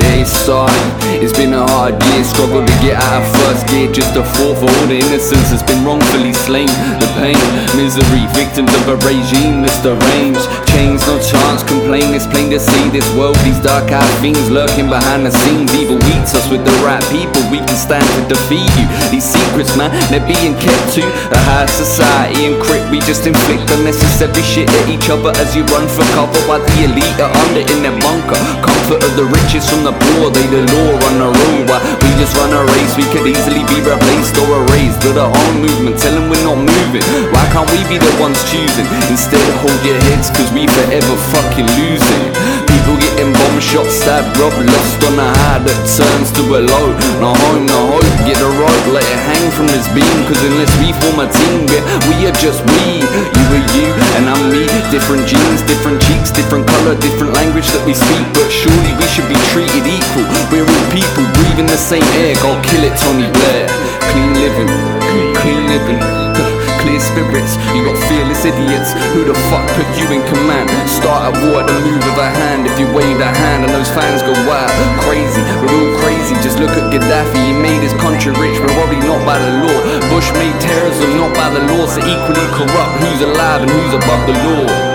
it started. It's been a hard year, struggle to get out of first gear. Just a thought for all the innocence that's been wrongfully slain. The pain, misery, victims of a regime that's deranged. Chains, no complain. It's plain to see this world, these dark eyed fiends lurking behind the scenes. Evil eats us with the right people, we can stand to defeat you. These secrets, man, they're being kept to a high society and crypt. We just inflict unnecessary shit at each other as you run for cover while the elite are under in their bunker. Comfort of the riches from the poor, they the law on the road. While we just run a race, we could easily be replaced or erased. Build our own movement, tell them we're not moving. Why can't we be the ones choosing? Instead, hold your heads, cause we forever fucking losing. People getting bomb shot, stabbed, robbed, lost on a high that turns to a low. No home, no hope, get a rope, let it hang from this beam. Cause unless we form a team, yeah, we are just we. You are you, and I'm me. Different genes, different cheeks, different color, different language that we speak. But surely we should be treated equal. We're all people, breathing the same air. God kill it, Tony Blair. Clean living, clean living. Spirits, you got fearless idiots. Who the fuck put you in command? Start a war at the move of a hand. If you wave a hand and those fans go wild, crazy, we're all crazy. Just look at Gaddafi, he made his country rich, but probably not by the law. Bush made terrorism, not by the law, so equally corrupt. Who's alive and who's above the law?